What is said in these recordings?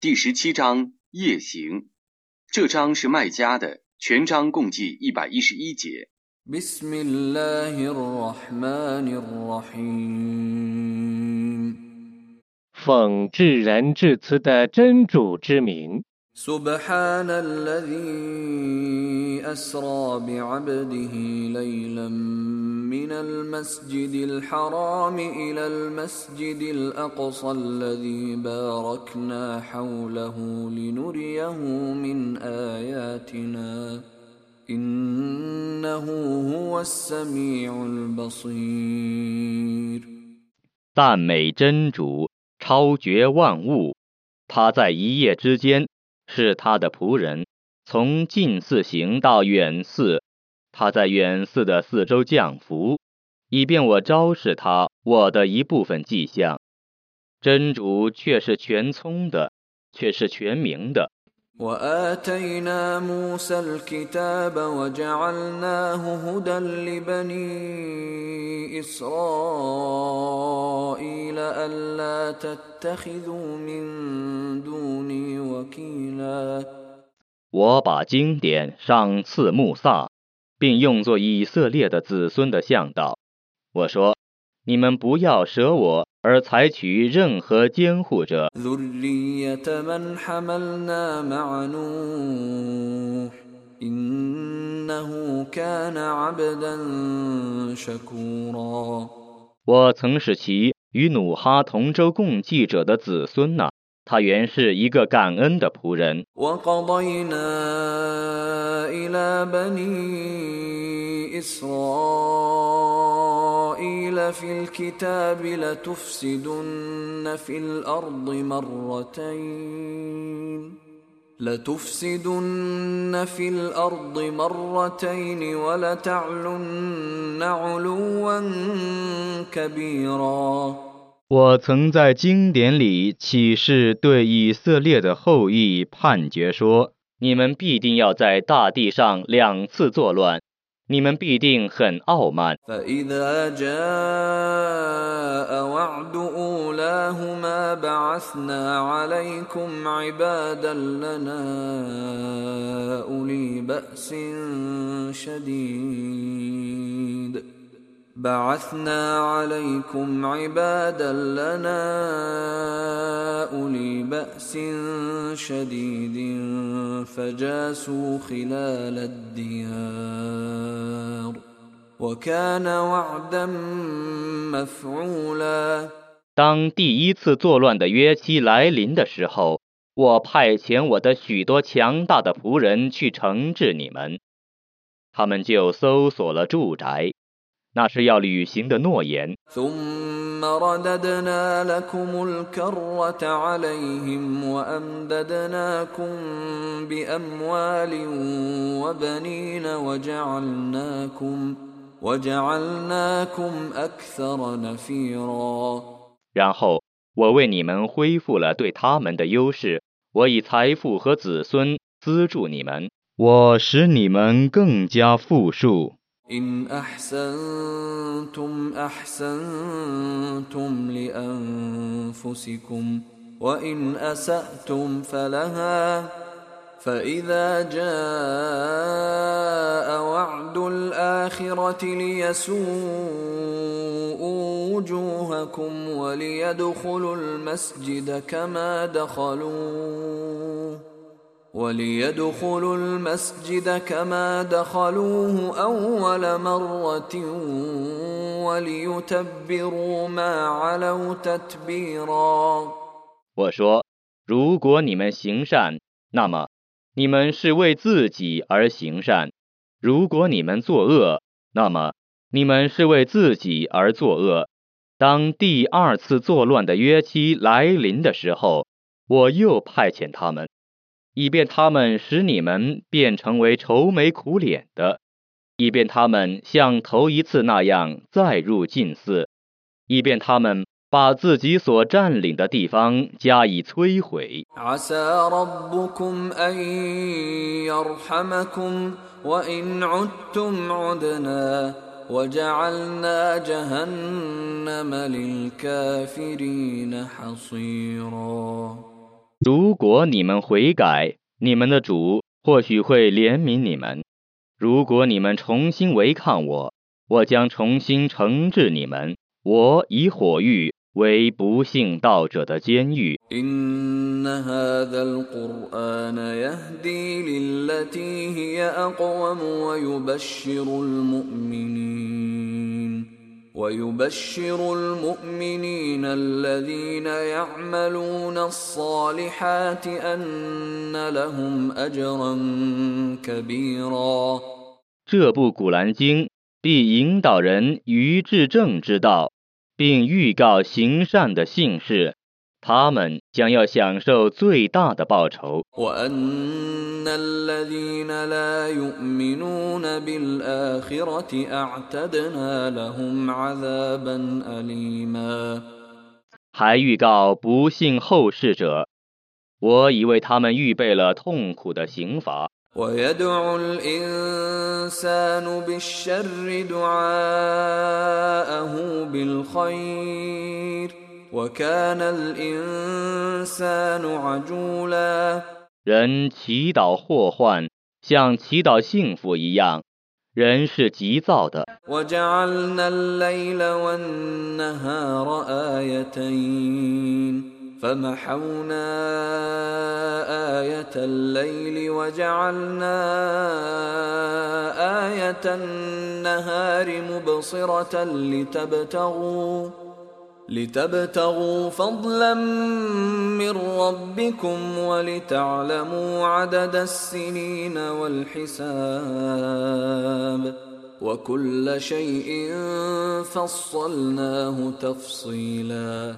第十七章夜行，这章是麦加的，全章共计一百一十一节。奉至仁至慈的真主之名。سبحان الذي أسرى بعبده ليلا من المسجد الحرام إلى المسجد الأقصى الذي باركنا حوله لنريه من آياتنا إنه هو السميع البصير 赞美真主，超绝万物，他在一夜之间 是他的仆人，从近寺行到远寺，他在远寺的四周降伏，以便我昭示他我的一部分迹象。真主却是全聪的，却是全明的。我把经典上赐穆萨，并用作以色列的子孙的向导。我说：你们不要舍我而采取任何监护者。我曾使其与努哈同舟共济者的子孙呢。他原是一个感恩的仆人。我曾在经典里启示对以色列的后裔判决说：你们必定要在大地上两次作乱，你们必定很傲慢。بعثنا عليكم عبادا لنا أولي بأس شديد فجاسوا خلال الديار وكان وعدا مفعولا 当第一次作乱的约期来临的时候，我派遣我的许多强大的仆人去惩治你们，他们就搜索了住宅。 那是要履行的诺言。然后我为你们恢复了对他们的优势，我以财富和子孙资助你们，我使你们更加富庶。إن أحسنتم أحسنتم لأنفسكم وإن أسأتم فلها فإذا جاء وعد الآخرة ليسوءوا وجوهكم وليدخلوا المسجد كما دخلوه وليدخلوا المسجد كما دخلوه أول مرة وليتبروا ما علوا تتبيرا 我说，如果你们行善，那么你们是为自己而行善；如果你们作恶，那么你们是为自己而作恶。当第二次作乱的约期来临的时候，我又派遣他们。 以便他们使你们变成为愁眉苦脸的，以便他们像头一次那样再入禁寺，以便他们把自己所占领的地方加以摧毁。如果你们悔改，你们的主或许会怜悯你们；如果你们重新违抗我，我将重新惩治你们。我以火狱为不信道者的监狱。إن هذا القرآن يهدي للتي هي أقوم ويبشر المؤمنين ويبشر المؤمنين الذين يعملون الصالحات أن لهم أجرا كبيرا 这部古兰经必引导人于至正之道，并预告行善的信士， 他们将要享受最大的报酬。 وأن الذين لا يؤمنون بالآخرة أعتدنا لهم عذابا أليما 还预告不幸后世者，我已为他们预备了痛苦的刑罚。 ويدعو الإنسان بالشر دعاءه بالخير وكان الإنسان عجولا 人祈祷祸患，像祈祷幸福一样，人是急躁的。 وجعلنا الليل والنهار آيتين فمحونا آية الليل وجعلنا آية النهار مبصرة لتبتغوا لتبتغوا فضلا من ربكم ولتعلموا عدد السنين والحساب وكل شيء فصلناه تفصيلا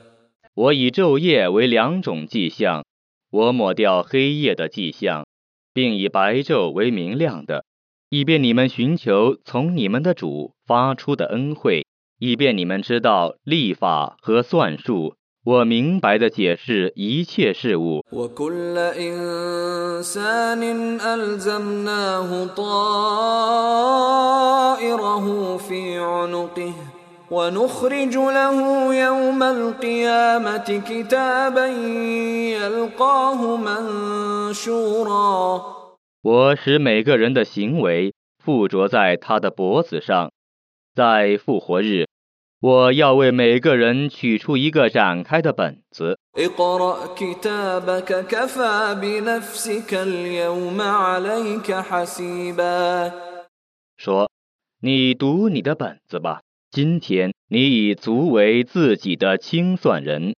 我以昼夜为两种迹象，我抹掉黑夜的迹象，并以白昼为明亮的，以便你们寻求从你们的主发出的恩惠， 以便你们知道历法和算术。我明白的解释一切事物。 وكل إنسان ألزمناه طائره في عنقه ونخرج له يوم القيامة كتابا يلقاه منشورا 我使每个人的行为附着在他的脖子上，在复活日， 我要为每个人取出一个展开的本子。说你读你的本子吧今天你已足为自己的清算人。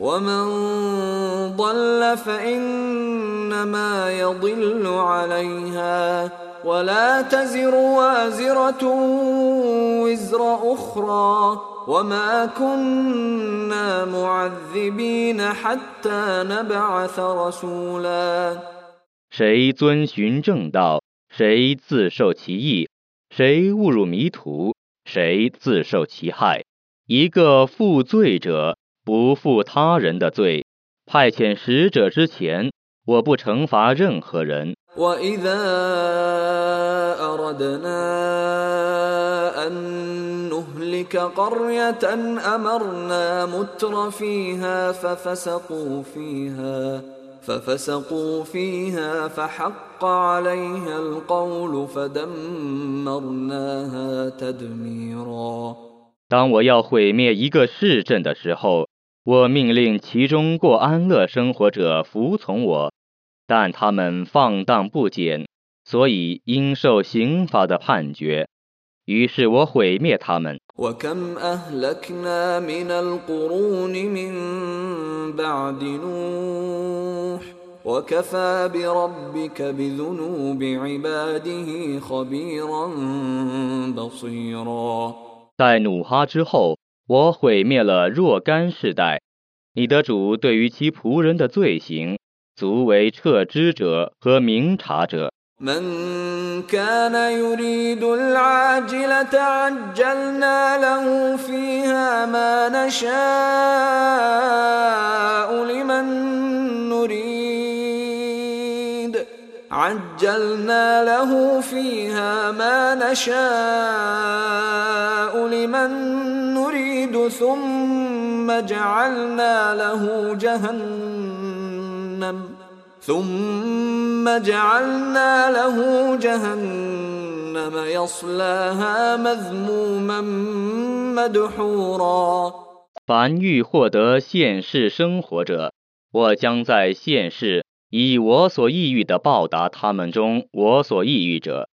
من اهتدى فإنما يهتدي لنفسه ومن ضل فإنما يضل عليها ولا تزر وازرة وزر أخرى وما كنا معذبين حتى نبعث رسولا 谁遵循正道，谁自受其益；谁误入迷途，谁自受其害。一个负罪者 不负他人的罪。派遣使者之前，我不惩罚任何人。 وإذا أردنا أن نهلك قرية أمرنا متر فيها ففسقوا فيها ففسقوا فيها فحق عليها القول فدمرناها تدميرا 当我要毁灭一个市镇的时候， 我命令其中过安乐生活者服从我，但他们放荡不检，所以应受刑罚的判决。于是我毁灭他们。 وكم أهلكنا من القرون من بعد نوح وكفى بربك بذنوب عباده خبيرا بصيرا 在努哈之后， 我毁灭了若干世代。你的主对于其仆人的罪行，足为撤知者和明察者。 من كان يريد العاجلة عجلنا له فيها ما نشاء لمن نريد عجلنا له فيها ما نشاء لمن نريد يريد ثم جعلنا له جهنم ثم جعلنا له جهنم يصلاها مذموما مدحورا 凡欲获得现世生活者，我将在现世 以我所抑郁的报答他们中我所抑郁者，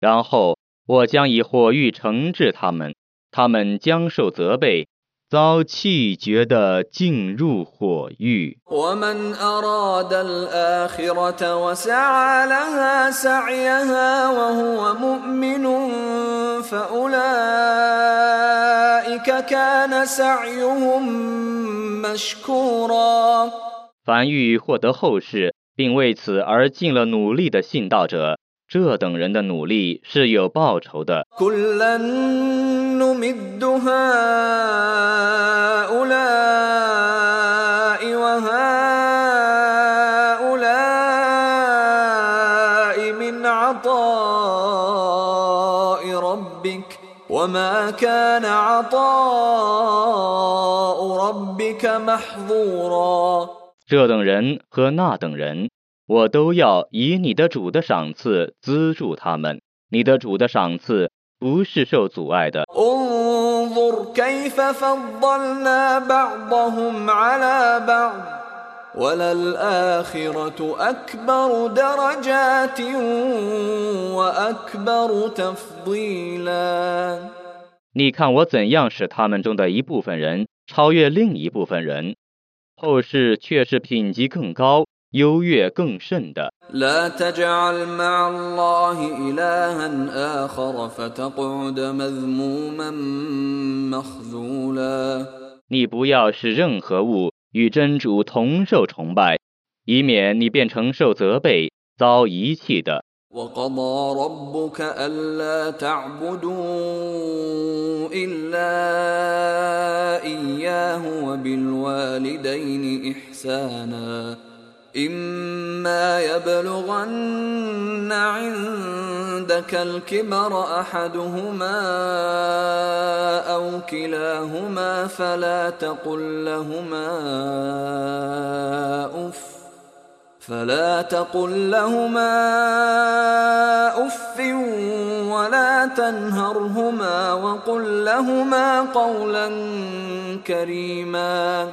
然后我将以火狱惩治他们，他们将受责备，遭气绝的进入火狱。 ومن أراد الآخرة وسعى لها سعيها وهو مؤمن فأولئك كان سعيهم مشكورا 凡欲获得后世， 并为此而尽了努力的信道者，这等人的努力是有报酬的。 كلا نمد هؤلاء وهؤلاء من عطاء ربك وما كان عطاء ربك محظورا 这等人和那等人我都要以你的主的赏赐资助他们。你的主的赏赐不是受阻碍的。你看我怎样使他们中的一部分人超越另一部分人。后世却是品级更高优越更甚的。你不要使任何物与真主同受崇拜以免你变成受责备遭遗弃的。وقضى ربك ألا تعبدوا إلا إياه وبالوالدين إحسانا. إما يبلغن عندك الكبر أحدهما أو كلاهما فلا تقل لهما أف فلا تقل لهما اف ولا تنهرهما وقل لهما قولا كريما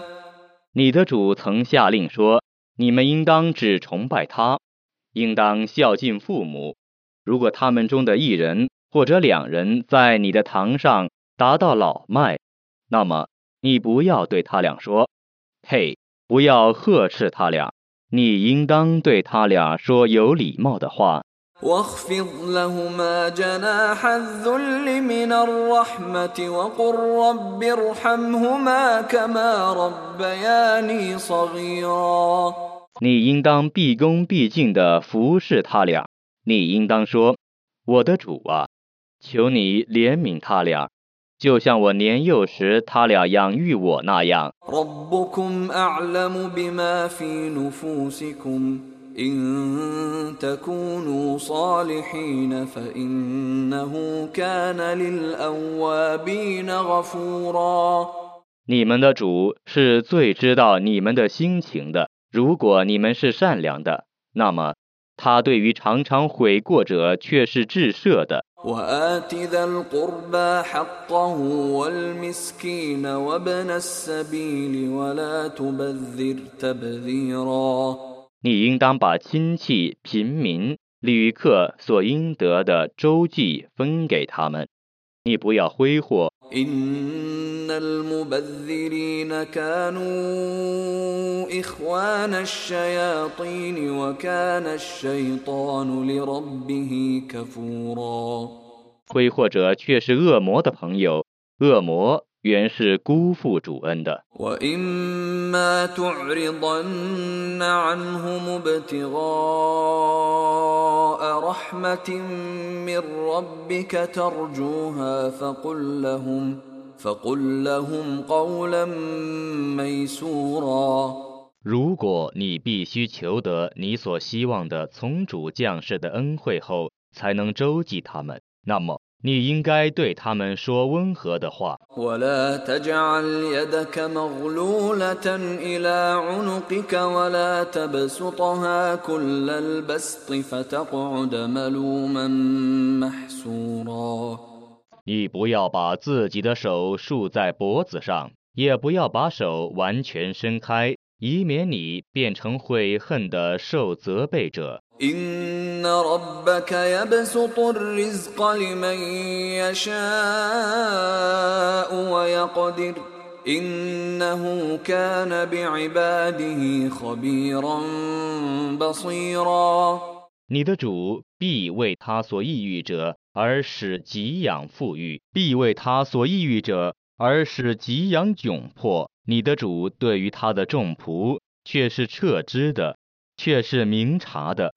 你的主曾下令说：“你们应当只崇拜他，应当孝敬父母。如果他们中的一人或者两人在你的堂上达到老迈，那么你不要对他俩说：‘嘿，不要呵斥他俩。’ 你应当对他俩说有礼貌的话。 واخفض لهما جناح الذل من الرحمة وقل رب ارحمهما كما ربياني صغيرا 你应当毕恭毕敬地服侍他俩。你应当说：“我的主啊，求你怜悯他俩， 就像我年幼时他俩养育我那样。 ربكم أعلم بما في نفوسكم إن تكونوا صالحين فإنه كان للأوابين غفورا 你们的主是最知道你们的心情的。如果你们是善良的，那么他对于常常悔过者却是至赦的。 وآت ذا القربى حقه والمسكين وابن السبيل ولا تبذر تبذيرا 你应当把亲戚、平民、旅客所应得的周济分给他们， 你不要挥霍。挥霍者却是恶魔的朋友恶魔原是辜负主恩的。 وإما تعرضن عنهم ابتغاء رحمة من ربك ترجوها فقل لهم فقل لهم قولا ميسورا 如果你必须求得你所希望的从主降世的恩惠后，才能周济他们，那么 你应该对他们说温和的话。 ولا تجعل يدك مغلولة إلى عنقك ولا تبسطها كل البسط فتقعد ملوما محسورا 你不要把自己的手束在脖子上，也不要把手完全伸开，以免你变成悔恨的受责备者。 إن ربك يبسط الرزق لمن يشاء ويقدر إنه كان بعباده خبيرا بصيرا 你的主必为他所抑郁者而使给养富裕，必为他所抑郁者而使给养窘迫。你的主对于他的众仆却是彻知的， 却是明察的。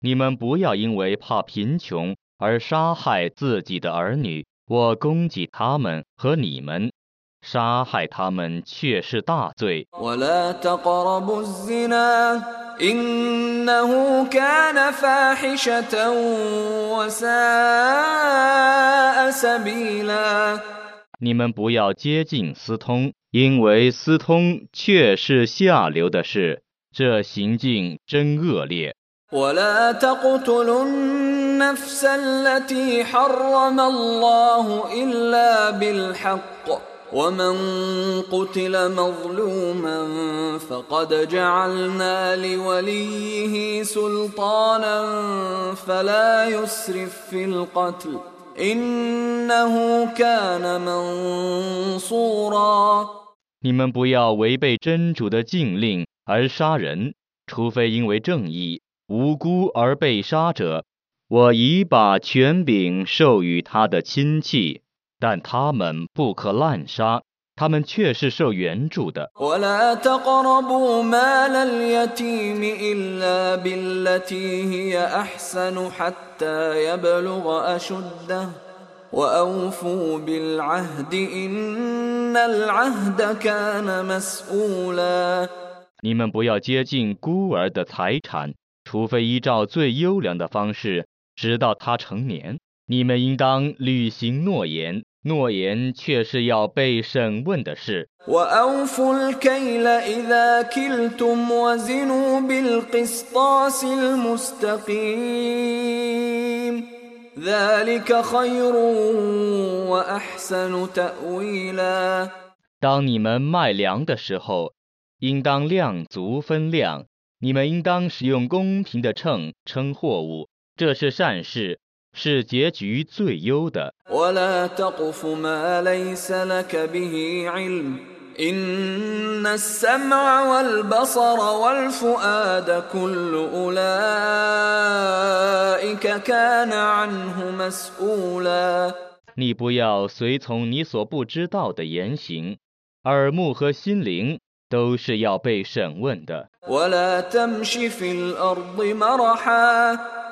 你们不要因为怕贫穷而杀害自己的儿女我攻击他们和你们。杀害他们却是大罪。 ولا تقربوا الزنا إنه كان فاحشة وساء سبيلا 你们不要接近私通，因为私通却是下流的事，这行径真恶劣。 ولا تقتلوا النفس التي حرم الله إلا بالحق ومن قتل مظلوما فقد جعلنا لوليه سلطانا فلا يسرف في القتل إنه كان منصورا 你们不要违背真主的禁令而杀人，除非因为正义，无辜而被杀者，我已把权柄授予他的亲戚， 但他们不可滥杀他们却是受援助的。你们不要接近孤儿的财产除非依照最优良的方式直到他成年。你们应当履行诺言诺言却是要被审问的事。当你们卖粮的时候应当量足分量你们应当使用公平的秤称货物这是善事。是结局最优的。 ولا تقف ما ليس لك به علم إن السمع والبصر والفؤاد كل أولئك كان عنه مسؤولا 你不要随从你所不知道的言行，耳目和心灵都是要被审问的。 ولا تمش في الأرض مرحا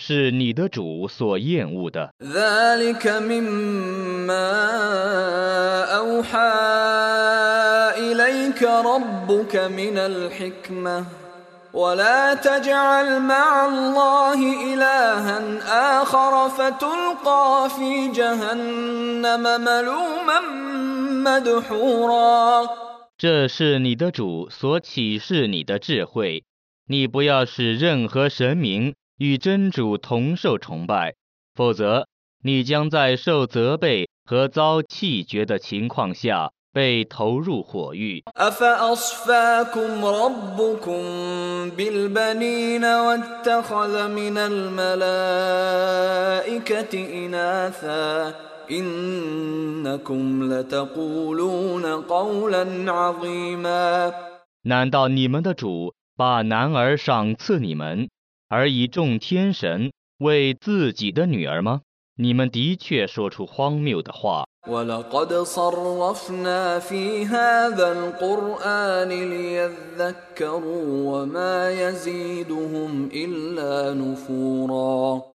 是你的主所厌恶的。 ذلك مما أوحى إليك ربك من الحكمة ولا تجعل مع الله إلها آخر فتلقى في جهنم ملوما مدحورا 这是你的主所启示你的智慧，你不要使任何神明 与真主同受崇拜，否则你将在受责备和遭弃绝的情况下被投入火狱。难道你们的主把男儿赏赐你们？而以众天神为自己的女儿吗？你们的确说出荒谬的话。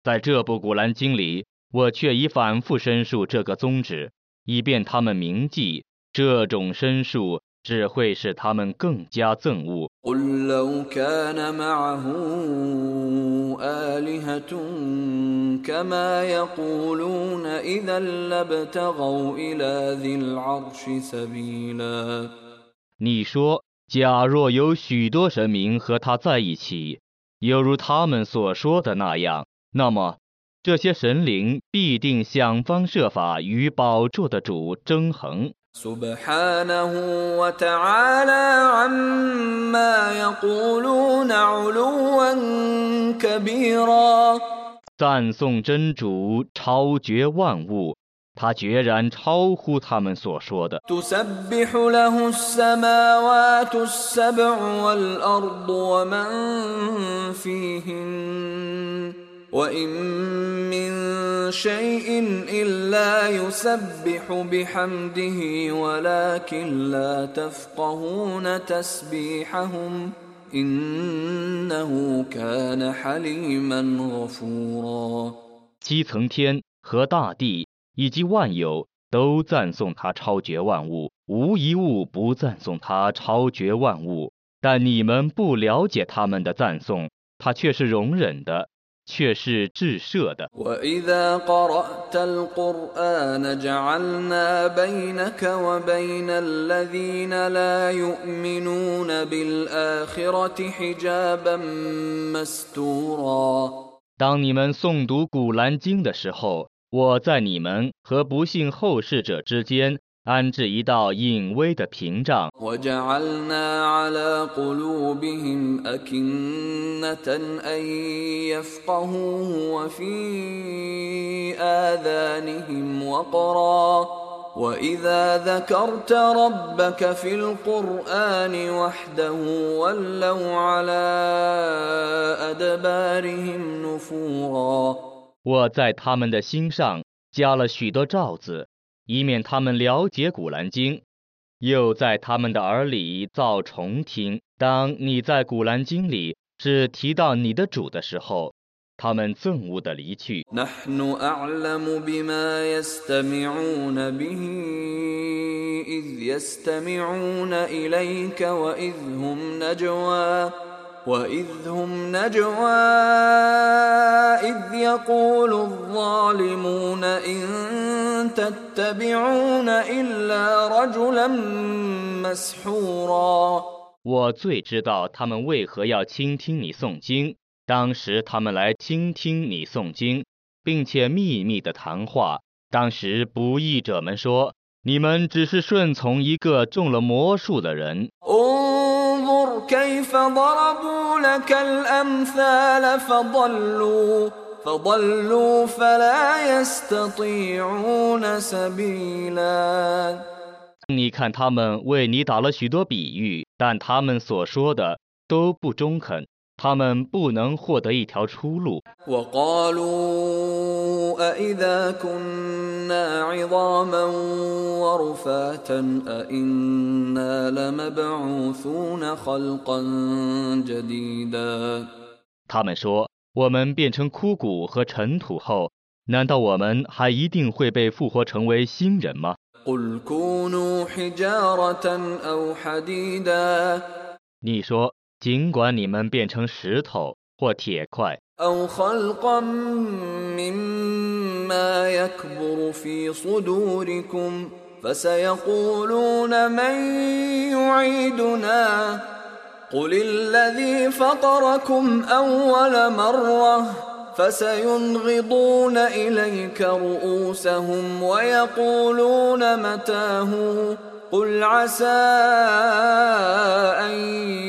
在这部古兰经里我却已反复申述这个宗旨以便他们铭记这种申述只会使他们更加憎恶。 قل لو كان معه آلهة كما يقولون إذا لابتغوا إلى ذي العرش سبيلا 你说，假若有许多神明和他在一起，犹如他们所说的那样，那么这些神灵必定想方设法与宝座的主争衡。 سبحانه وتعالى عما يقولون علوا كبيرا 赞颂真主超绝万物，他决然超乎他们所说的。 تسبح له السماوات السبع والأرض ومن فيهن وإن من شيء إلا يسبح بحمده ولكن لا تفقهون تسبيحهم إنه كان حليما غفورا 七层天和大地以及万有都赞颂他超绝万物，无一物不赞颂他超绝万物。但你们不了解他们的赞颂，他却是容忍的， 却是至社的。当你们诵读古兰经的时候我在你们和不幸后世者之间安置一道隐微的屏障。我在他们的心上加了许多罩子。以免他们了解古兰经，又在他们的耳里造重听。当你在古兰经里只提到你的主的时候，他们憎恶的离去。نحن أعلم بما يستمعون به إذ يستمعون إليك وإذ هم نجوى وإذ هم نجوى إذ يقول الظالمون إن تتبعون إلا رجلا مسحورا 我最知道他们为何要倾听你诵经。当时他们来倾听你诵经，并且秘密的谈话。当时不义者们说：“你们只是顺从一个中了魔术的人。 انظر كيف ضربوا لك الأمثال فضلوا فضلوا فلا يستطيعون سبيلا 你看他们为你打了许多比喻，但他们所说的都不中肯， 他们不能获得一条出路。 وقالوا أإذا كنا عظاما ورفاتا أإنا لمبعوثون خلقا جديدا 他们说：“我们变成枯骨和尘土后，难道我们还一定会被复活成为新人吗？” قل كونوا حجارة أو حديدا 你说， 尽管你们变成石头或铁块， أو خلقا مما يكبر في صدوركم فسيقولون من يعيدنا قل الذي فطركم أول مرة فسينغضون إليك رؤوسهم ويقولون متاه قل عسى أن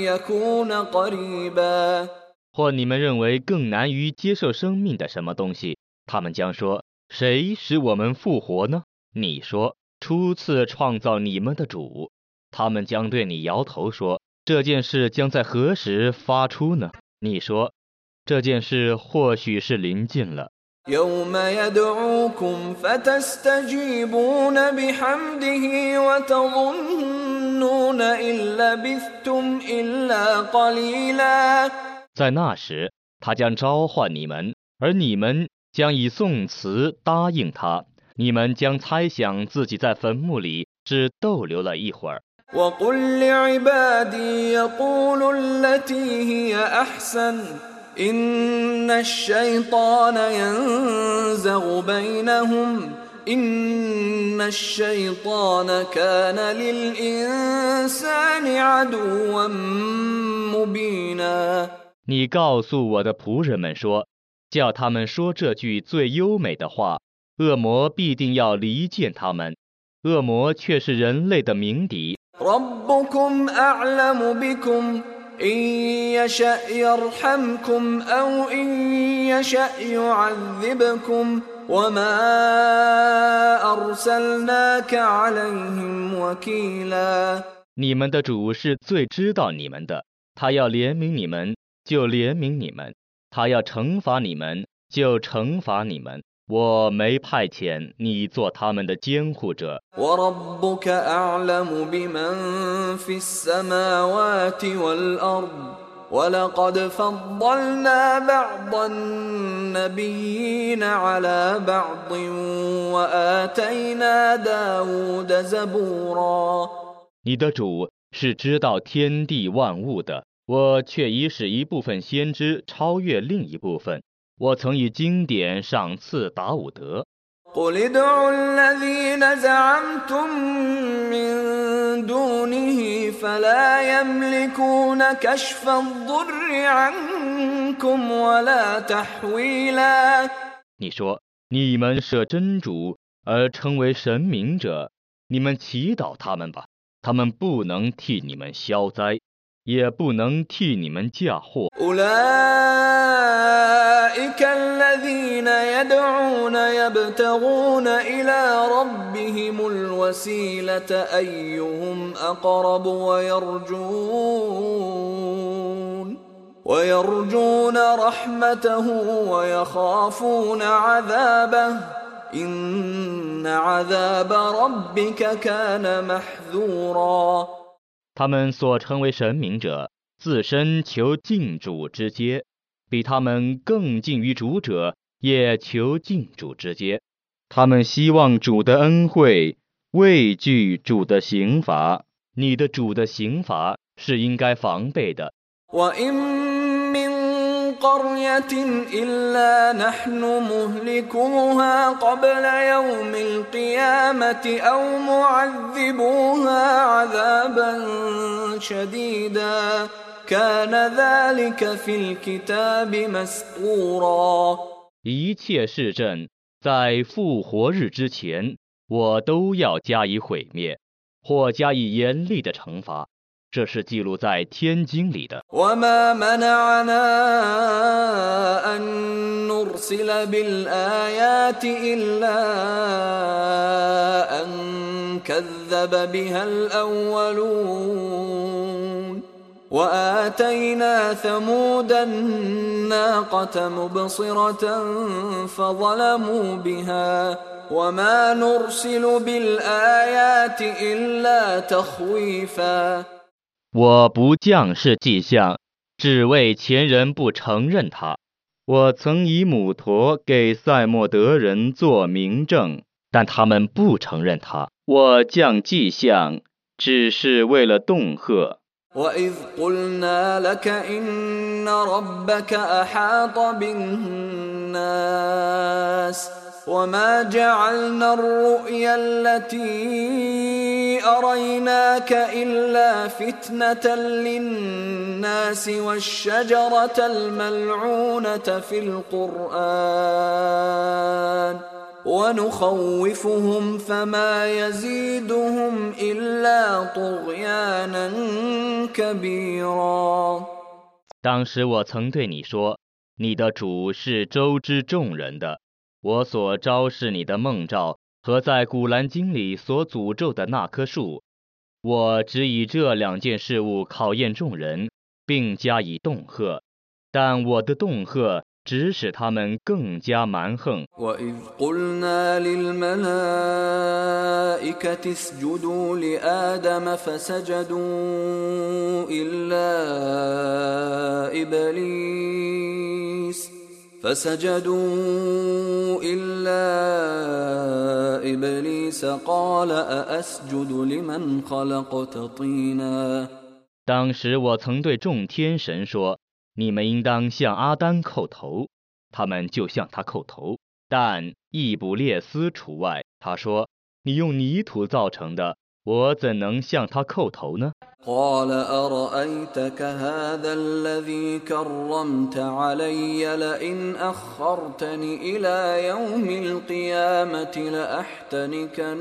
يكون قريبا 或你们认为更难于接受生命的什么东西，他们将说：“ 谁使我们复活呢？你说初次创造你们的主，他们将对你摇头说：这件事将在何时发出呢？你说这件事或许是临近了。 يوم يدعوكم فتستجيبون بحمده وتظنون إن لبثتم إلا قليلا 在那时，他将召唤你们，而你们将以宋词答应他。你们将猜想自己在坟墓里只逗留了一会儿。 وقل لعبادي يقولوا التي هي أحسن إن الشيطان ينزغ بينهم إن الشيطان كان للإنسان عدوا مبينا 你告诉我的仆人们说，叫他们说这句最优美的话。恶魔必定要离间他们，恶魔却是人类的鸣笛。 ربكم أعلم بكم إن يشأ يرحمكم أو إن يشأ يعذبكم وما أرسلناك عليهم وكيلا 你们的主是最知道你们的，他要怜悯你们就怜悯你们，他要惩罚你们就惩罚你们。 我没派遣你做他们的监护者。你的主是知道天地万物的我却已使一部分先知超越另一部分。我曾以经典赏赐达伍德。你说你们舍真主而称为神明者你们祈祷他们吧他们不能替你们消灾。也不能替你们嫁祸。 أولئك الذين يدعون يبتغون إلى ربهم الوسيلة أيهم أقرب ويرجون ويرجون رحمته ويخافون عذابه إن عذاب ربك كان محذورا 他们所称为神明者，自身求敬主之阶，比他们更近于主者，也求敬主之阶。他们希望主的恩惠，畏惧主的刑罚。你的主的刑罚是应该防备的。我应 قرية إلا نحن مهلكوها قبل يوم القيامة أو معذبوها عذابا شديدا كان ذلك في الكتاب مسطورا 一切市镇在复活日之前，我都要加以毁灭，或加以严厉的惩罚。 这是记录在天经里的。 وما منعنا أن نرسل بالآيات إلا أن كذب بها الأولون وآتينا ثمود الناقة مبصرة فظلموا بها وما نرسل بالآيات إلا تخويفاً 我不降世迹象，只为前人不承认他。我曾以母驼给塞莫德人做明证，但他们不承认他。我降迹象，只是为了恫吓。 وإذ قلنا لك إن ربك أحاط بالناس وما جعلنا الرؤيا التي أريناك إلا فتنة للناس والشجرة الملعونة في القرآن ونخوفهم فما يزيدهم إلا طغيانا كبيرا 当时我曾对你说，你的主是周知众人的， 我所昭示你的梦兆 和在古兰经里所诅咒的那棵树，我只以这两件事物考验众人，并加以恫吓，但我的恫吓只使他们更加蛮横。فسجدوا إلا إبليس فسجدوا إلا إبليس قال أأسجد لمن خلقت طينا 当时我曾对众天神说：“你们应当向阿丹叩头。”他们就向他叩头，但易卜列斯除外。他说：“你用泥土造成的， 我怎能向他叩头呢 قال أرأيتك هذا الذي كرمت علي لئن أخرتني إلى يوم القيامة لأحتنكن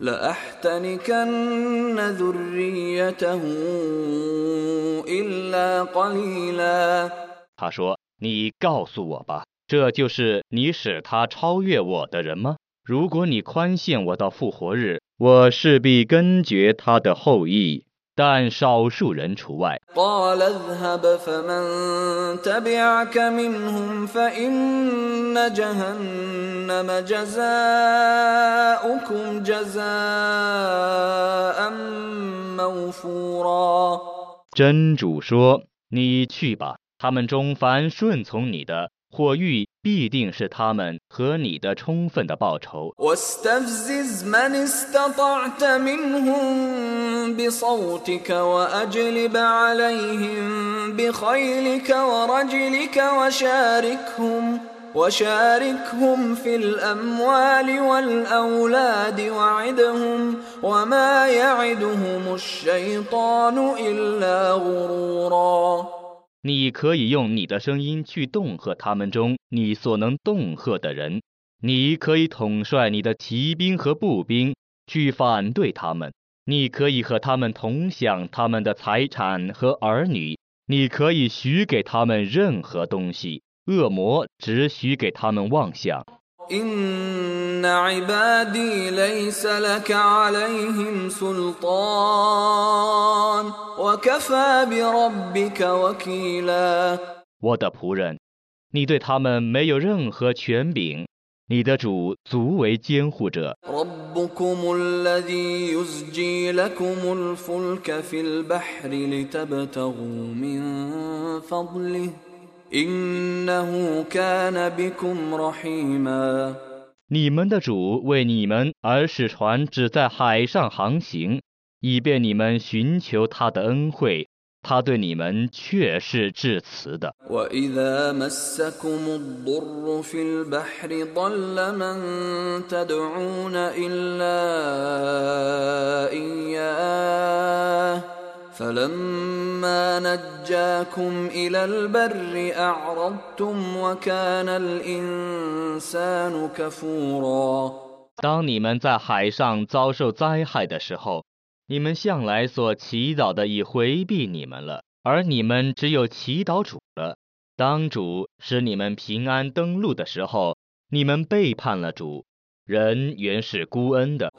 لأحتنكن ذريته إلا قليلا？” 他说：“你告诉我吧，这就是你使他超越我的人吗？ 如果你宽限我到复活日我势必根绝他的后裔但少数人除外。真主说你去吧他们中凡顺从你的火狱必定是他们和你的充分的报酬。 واستفزز من استطعت منهم بصوتك وأجلب عليهم بخيلك ورجلك وشاركهم وشاركهم في الأموال والأولاد وعدهم وما يعدهم الشيطان إلا غرورا 你可以用你的声音去恫吓他们中你所能恫吓的人，你可以统帅你的骑兵和步兵去反对他们，你可以和他们同享他们的财产和儿女，你可以许给他们任何东西。恶魔只许给他们妄想。إن عبادي ليس لك عليهم سلطان وكفى بربك وكيلا 我的仆人，你对他们没有任何权柄，你的主足为监护者。 ربكم الذي يزجي لكم الفلك في البحر لتبتغوا من فضله 你们的主为你们而使船只在海上航行以便你们寻求他的恩惠他对你们确是至此的。فلما نجاكم إلى البر أعرضتم وكان الإنسان كفورا 当你们在海上遭受灾害的时候，你们向来所祈祷的已回避你们了，而你们只有祈祷主了。当主使你们平安登陆的时候，你们背叛了主。 人原是孤恩的，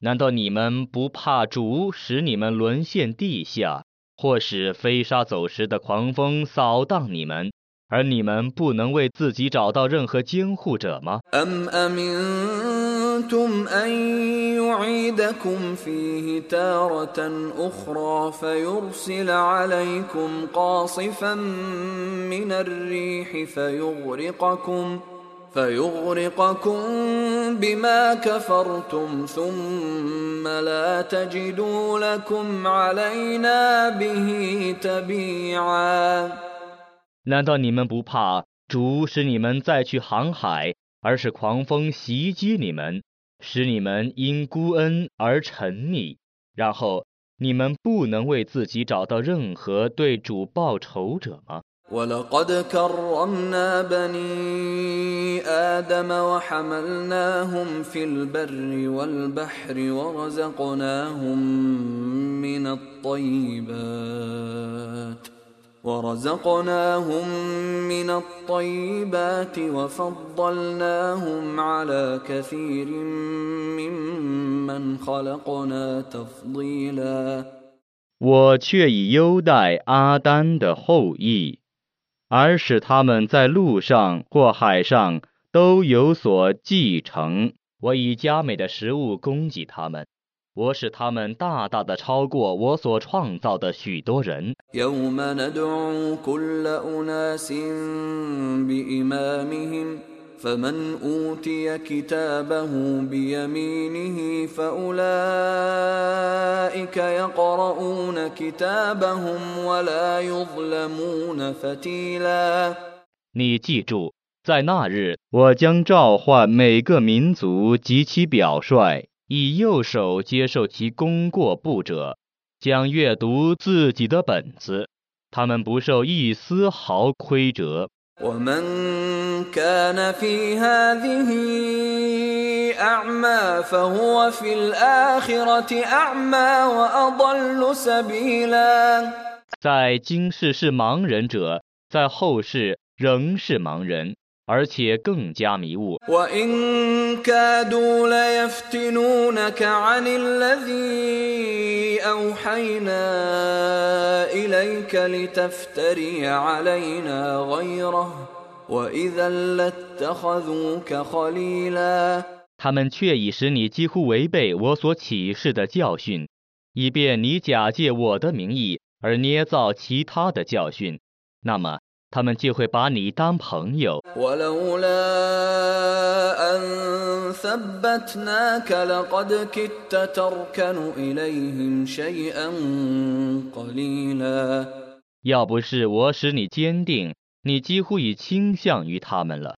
难道你们不怕主使你们沦陷地下，或使飞沙走石的狂风扫荡你们？而你们不能为自己找到任何监护者吗？难道你们不怕主使你们再去航海，而是狂风袭击你们，使你们因孤恩而沉溺，然后你们不能为自己找到任何对主报仇者吗？ ولقد كرمنا بني آدم وحملناهم في البر والبحر ورزقناهم من الطيبات ورزقناهم من الطيبات وفضلناهم على كثير ممن خلقنا تفضيلا 我却已优待阿丹的后裔。而使他们在路上或海上都有所继承。我以佳美的食物供给他们， 我使他们大大的超过我所创造的许多人。فمن أوتي كتابه بيمينه فأولئك يقرؤون كتابهم ولا يظلمون فتيلا 你记住，在那日，我将召唤每个民族及其表率， 以右手接受其功过簿者，将阅读自己的本子，他们不受一丝毫亏折。ومن كان في هذه أعمى فهو في الآخرة أعمى وأضل سبيلا 在今世是盲人者，在后世仍是盲人。 而且更加迷雾。他们却已使你几乎违背我所启示的教训，以便你假借我的名义而捏造其他的教训。那么。他们就会把你当朋友。要不是我使你坚定，你几乎已倾向于他们了。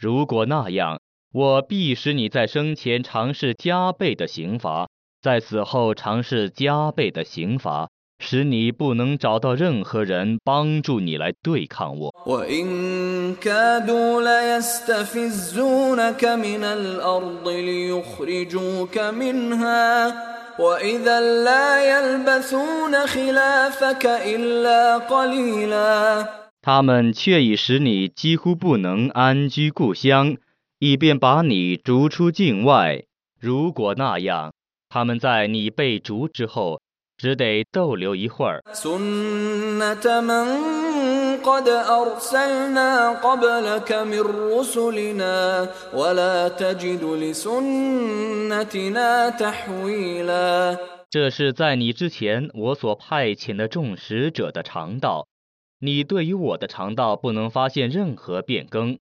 如果那样，我必使你在生前尝试加倍的刑罚，在死后尝试加倍的刑罚，使你不能找到任何人帮助你来对抗我。他们却已使你几乎不能安居故乡，以便把你逐出境外。如果那样，他们在你被逐之后，只得逗留一会儿。这是在你之前我所派遣的众使者的常道。你对于我的肠道不能发现任何变更。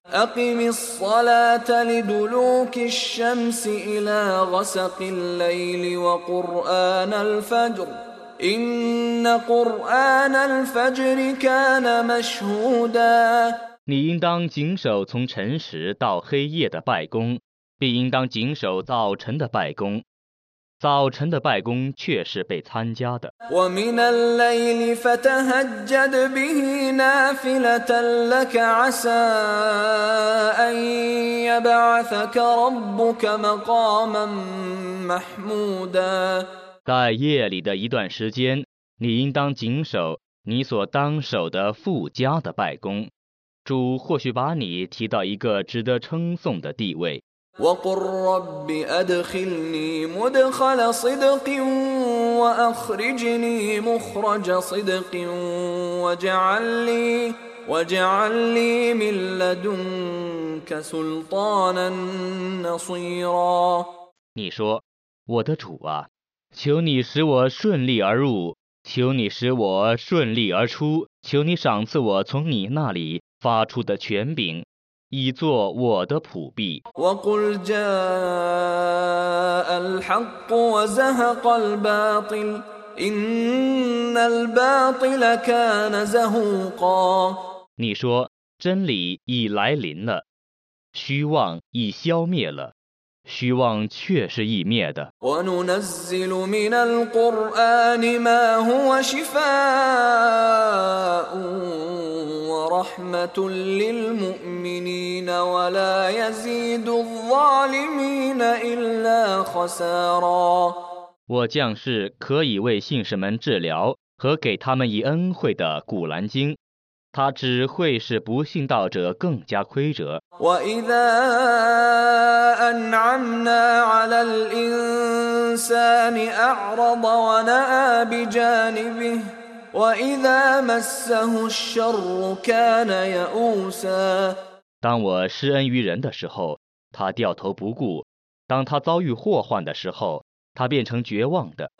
你应当谨守从晨时到黑夜的拜功，并应当谨守早晨的拜功。早晨的拜功却是被参加的。在夜里的一段时间，你应当谨守你所当守的附加的拜功。主或许把你提到一个值得称颂的地位。وقل رب أدخلني مدخل صدق وأخرجني مخرج صدق واجعل لي واجعل لي من لدنك سلطانا نصيرا 你说，我的主啊，求你使我顺利而入，求你使我顺利而出，求你赏赐我从你那里发出的权柄。 以作我的普币。你说真理已来临了，虚妄已消灭了，虚妄却是易灭的。 وننزل من القرآن ما هو شفاء ورحمة للمؤمنين ولا يزيد الظالمين إلا خسارا 我将是可以为信士们治疗和给他们以恩惠的古兰经， 他只会使不信道者更加亏折。当我施恩于人的时候，他掉头不顾；当他遭遇祸患的时候。他变成绝望的。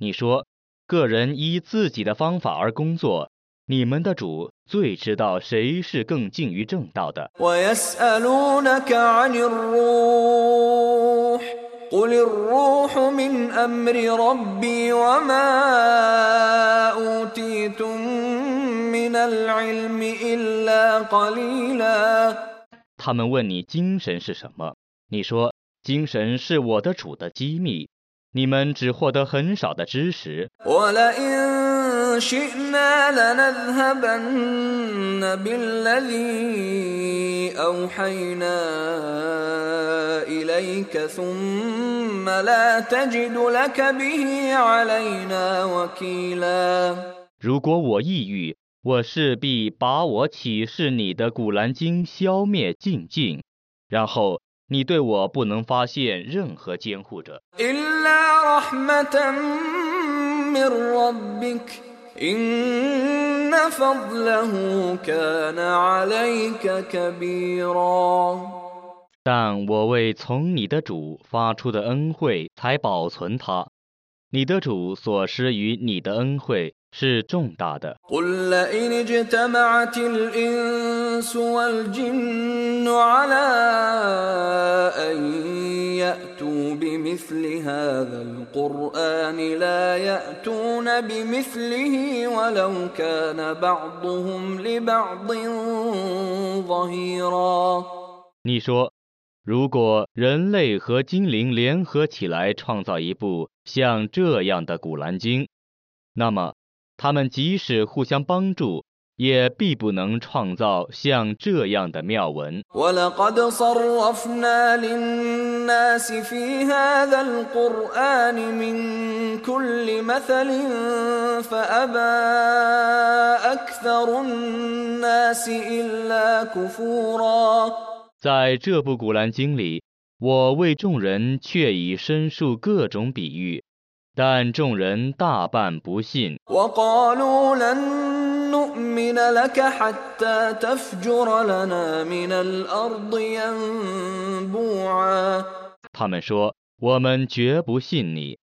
你说，个人依自己的方法而工作，你们的主最知道谁是更近于正道的。我ويسألونك عن الروح قل الروح من أمر ربي وما أوتيتم من العلم إلا قليلا 他们问你精神是什么，你说精神是我的主的机密，你们只获得很少的知识。 ولئن شئنا لنذهبن بالذي أوحينا إليك ثم لا تجد لك به علينا وكيلا 如果我抑郁，我势必把我启示你的古兰经消灭尽尽，然后你对我不能发现任何监护者， إلا رحمة من ربك إن فضله كان عليك كبيرا 但我为从你的主发出的恩惠才保存它。你的主所施于你的恩惠 是重大的。你说如果人类和精灵联合起来创造一部像这样的古兰经那么他们即使互相帮助，也必不能创造像这样的妙文。在这部古兰经里，我为众人确已申述各种比喻。但众人大半不信。他们说我们绝不信你。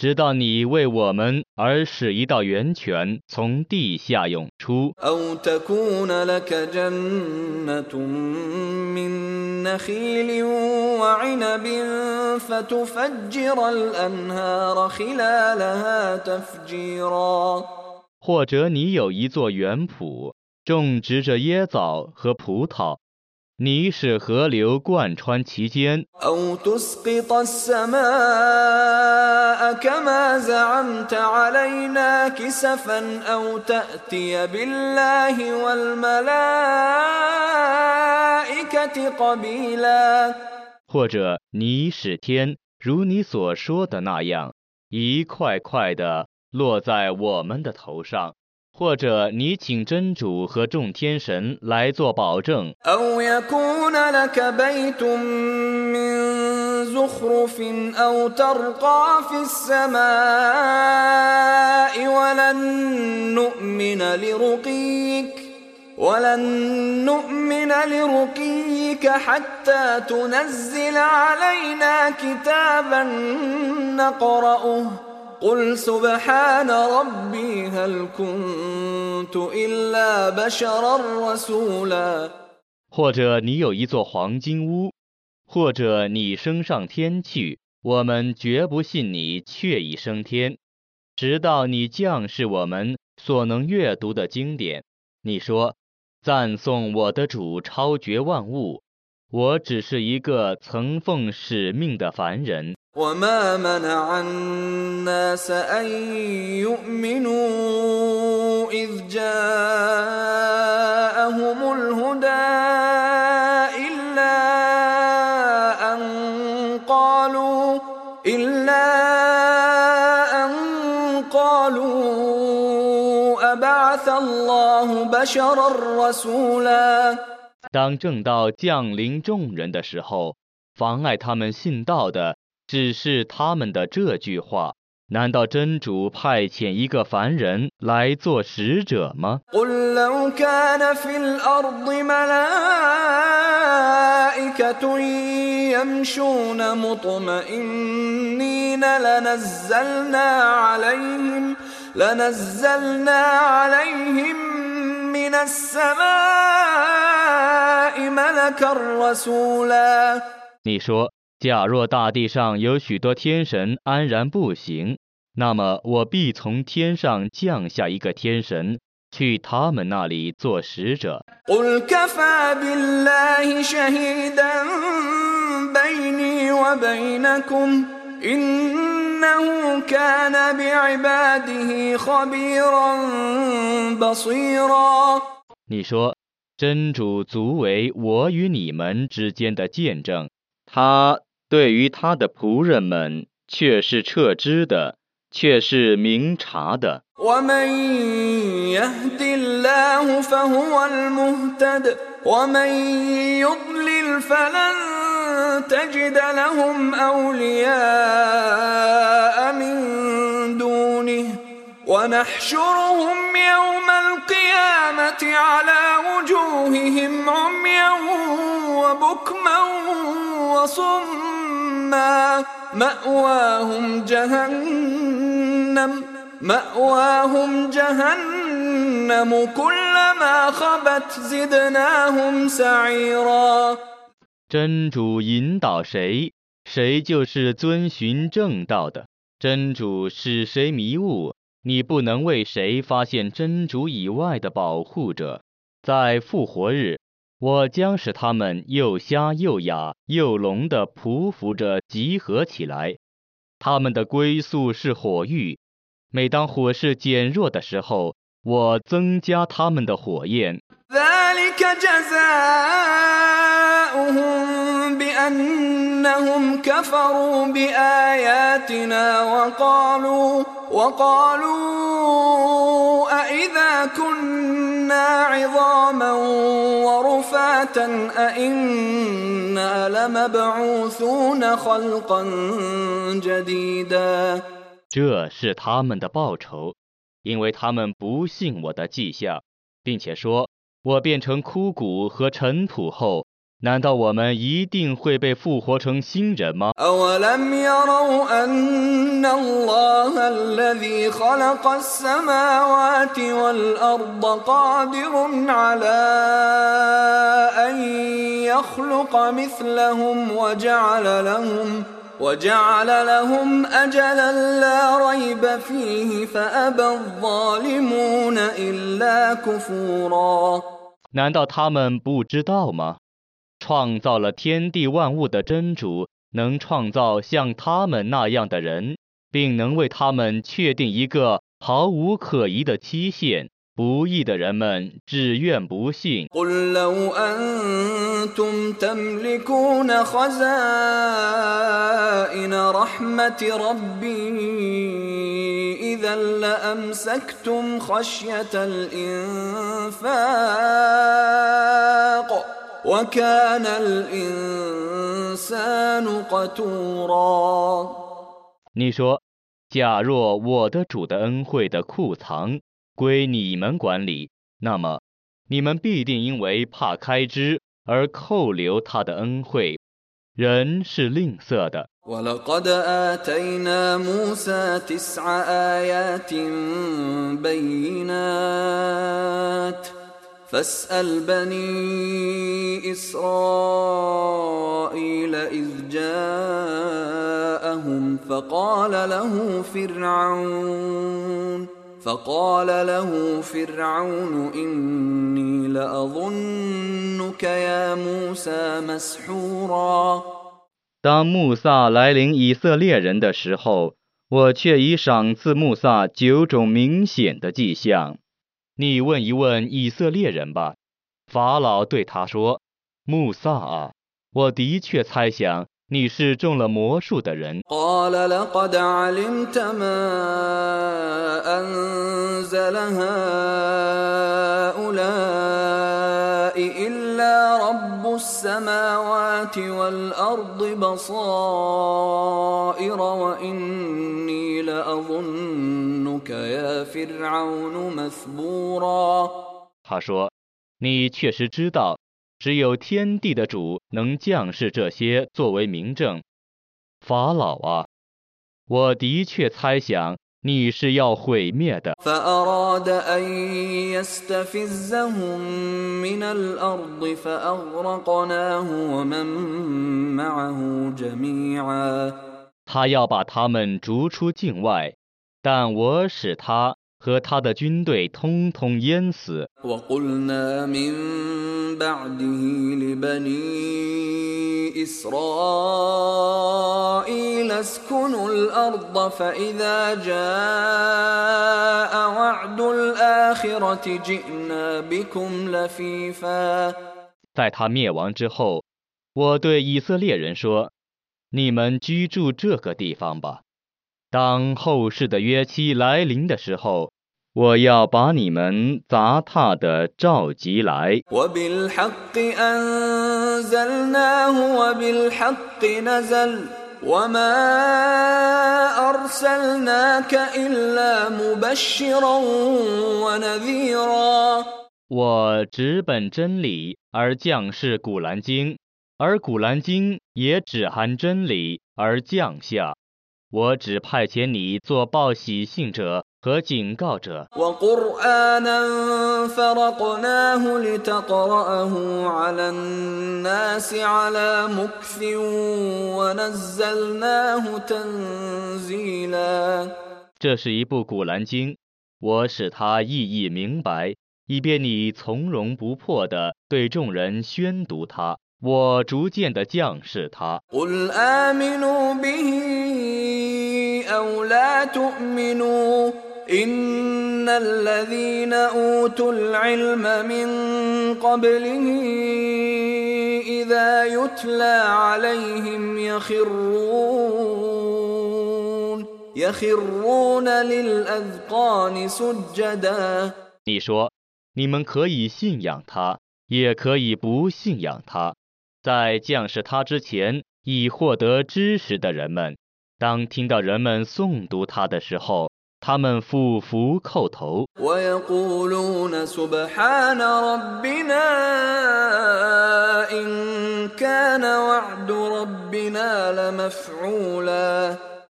直到你为我们而使一道源泉从地下涌出。或者你有一座园圃，种植着椰枣和葡萄。你是河流贯穿其间。或者你是天如你所说的那样一块块的落在我们的头上。或者你请真主和众天神来做保证，أو يكون لك بيت من زخرف أو ترقى في السماء ولن نؤمن لرقيك ولن نؤمن لرقيك حتى تنزل علينا كتابا نقرأه قل سبحان ربي هل كنت إلا بشرا رسولا 或者你有一座黄金屋，或者你升上天去， 我们绝不信你确已升天，直到你降示我们所能阅读的经典。你说，赞颂我的主超绝万物，我只是一个曾奉使命的凡人。 وما منع الناس أن يؤمنوا إذ جاءهم الهدى إلا أن قالوا إلا أن قالوا أبعث الله بشرا رسولا 当正道降临众人的时候，妨碍他们信道的 只是他们的这句话。难道真主派遣一个凡人来做使者吗？ قل لو كان في الأرض ملائكة يمشون مطمئنين لنزلنا عليهم لنزلنا عليهم من السماء ملكا رسولا 你说， 假若大地上有许多天神安然步行那么我必从天上降下一个天神去他们那里做使者。你说真主足为我与你们之间的见证他对于他的仆人们却是彻知的，却是明察的。 ومن يهد الله فهو المهتد ومن يضلل فلن تجد لهم أولياء من دونه ونحشرهم يوم القيامة على وجوههم عميا وبكما وصما مأواهم جهنم مأواهم جهنم كلما خبت زدناهم سعيرا 真主引导谁，谁就是遵循正道的。真主使谁迷雾，你不能为谁发现真主以外的保护者。在复活日， 我将使他们又瞎又哑又聋的匍匐着集合起来，他们的归宿是火域。每当火势减弱的时候，我增加他们的火焰。ذلك جزاؤهم بأنهم كفروا بآياتنا وقالوا وقالوا أإذا كنا عظاما ورفاتا أإنا لمبعوثون خلقا جديدا 这是他们的报酬，因为他们不信我的迹象，并且说，我变成枯骨和尘土后， 难道我们一定会被复活成新人吗？ أولم يروا أن الله الذي خلق السماوات والأرض قادر على أن يخلق مثلهم وجعل لهم وجعل لهم أجلا لا ريب فيه فأبى الظالمون إلا كفورا 难道他们不知道吗？ 创造了天地万物的真主，能创造像他们那样的人，并能为他们确定一个毫无可疑的期限。不义的人们只愿不信。 قل لو أنتم تملكون خزائن رحمة ربي إذا لأمسكتم خشية الإنفاق وكان الإنسان قتورا 你说，假若我的主的恩惠的库藏归你们管理，那么你们必定因为怕开支而扣留他的恩惠。人是吝啬的， ولقد آتينا موسى تسع آيات بينات فاسأل بني إسرائيل إذ جاءهم فقال له فرعون فقال له فرعون إني لأظنك يا موسى مسحورا 当穆萨来临以色列人的时候，我却已赏赐穆萨九种明显的迹象。 你问一问以色列人吧。法老对他说：“穆萨啊，我的确猜想你是中了魔术的人。” السماوات والأرض بصائر وإني لأظنك يا فرعون مثبورا 他说：“你确实知道，只有天地的主能降示这些作为明证。法老啊，我的确猜想 你是要毁灭的。” فأراد أن يستفزهم من الأرض فأغرقناه ومن معه جميعا 他要把他们逐出境外，但我使他 和他的军队通通淹死。 وقلنا من بعده لبني إسرائيل اسكنوا الأرض فإذا جاء وعد الآخرة جئنا بكم لفيفا 在他灭亡之后，我对以色列人说：“你们居住这个地方吧。 当后世的约期来临的时候，我要把你们砸踏的召集来。我直本真理而降世古兰经，而古兰经也只含真理而降下。我只派遣你做报喜信者和警告者。这是一部古兰经，我使它意义明白，以便你从容不迫地对众人宣读它。我逐渐地降示它。قل آمنوا به أو لا تؤمنوا إن الذين أوتوا العلم من قبله إذا يتلى عليهم يخرون يخرون للأذقان سجدا 你说，你们可以信仰它，也可以不信仰它。在降示它之前，已获得知识的人们， 当听到人们诵读他的时候他们俯伏叩头。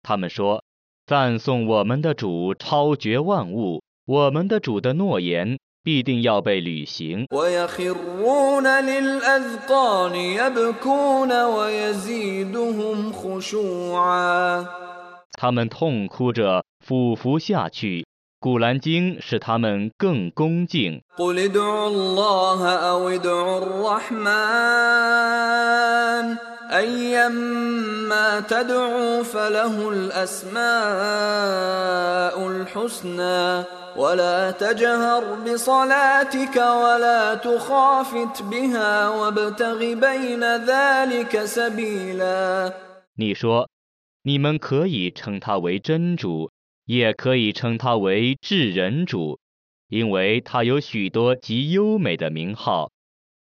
他们说赞颂我们的主超绝万物我们的主的诺言必定要被履行。他们痛哭着匍匐下去古兰经使他们更恭敬。قل ادعوا الله أو ادعوا الرحمن أيما تدعوا فله الأسماء الحسنى ولا تجهر بصلاتك ولا تخافت بها وابتغ بين ذلك سبيلا 你说，你们可以称他为真主，也可以称他为至人主，因为他有许多极优美的名号。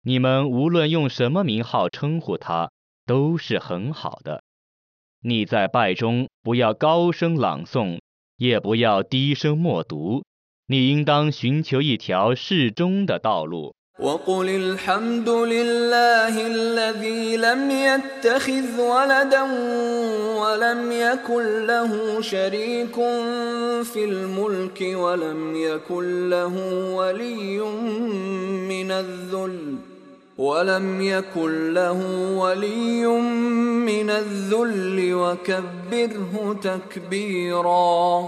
你们无论用什么名号称呼他， 都是很好的。你在拜中不要高声朗诵，也不要低声默读，你应当寻求一条适中的道路。 وقل الحمد لله الذي لم يتخذ ولدا ولم يكن له شريك في الملك ولم يكن له ولي من الذل ولم يكن له ولي من الذل وكبره تكبيرا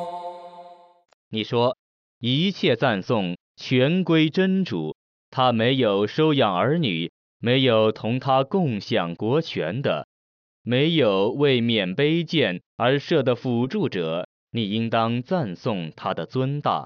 你说，一切赞颂全归真主，他没有收养儿女，没有同他共享国权的，没有为免卑贱而设的辅助者，你应当赞颂他的尊大。